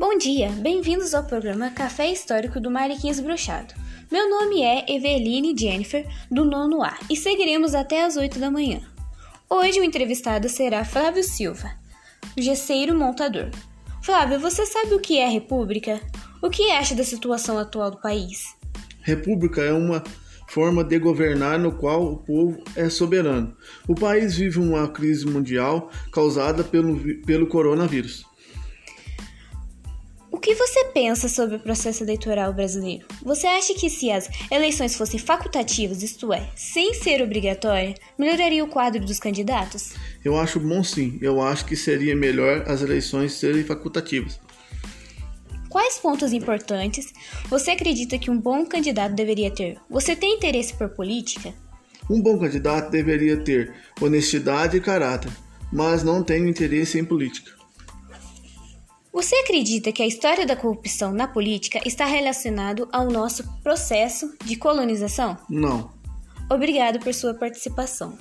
Bom dia, bem-vindos ao programa Café Histórico do Mariquinhos Bruxado. Meu nome é Eveline Jennifer, do nono A, e seguiremos até as 8 da manhã. Hoje o entrevistado será Flávio Silva, gesseiro montador. Flávio, você sabe o que é república? O que acha da situação atual do país? República é uma forma de governar no qual o povo é soberano. O país vive uma crise mundial causada pelo, pelo coronavírus. O que você pensa sobre o processo eleitoral brasileiro? Você acha que se as eleições fossem facultativas, isto é, sem ser obrigatória, melhoraria o quadro dos candidatos? Eu acho bom sim. Eu acho que seria melhor as eleições serem facultativas. Quais pontos importantes você acredita que um bom candidato deveria ter? Você tem interesse por política? Um bom candidato deveria ter honestidade e caráter, mas não tenho interesse em política. Você acredita que a história da corrupção na política está relacionado ao nosso processo de colonização? Não. Obrigado por sua participação.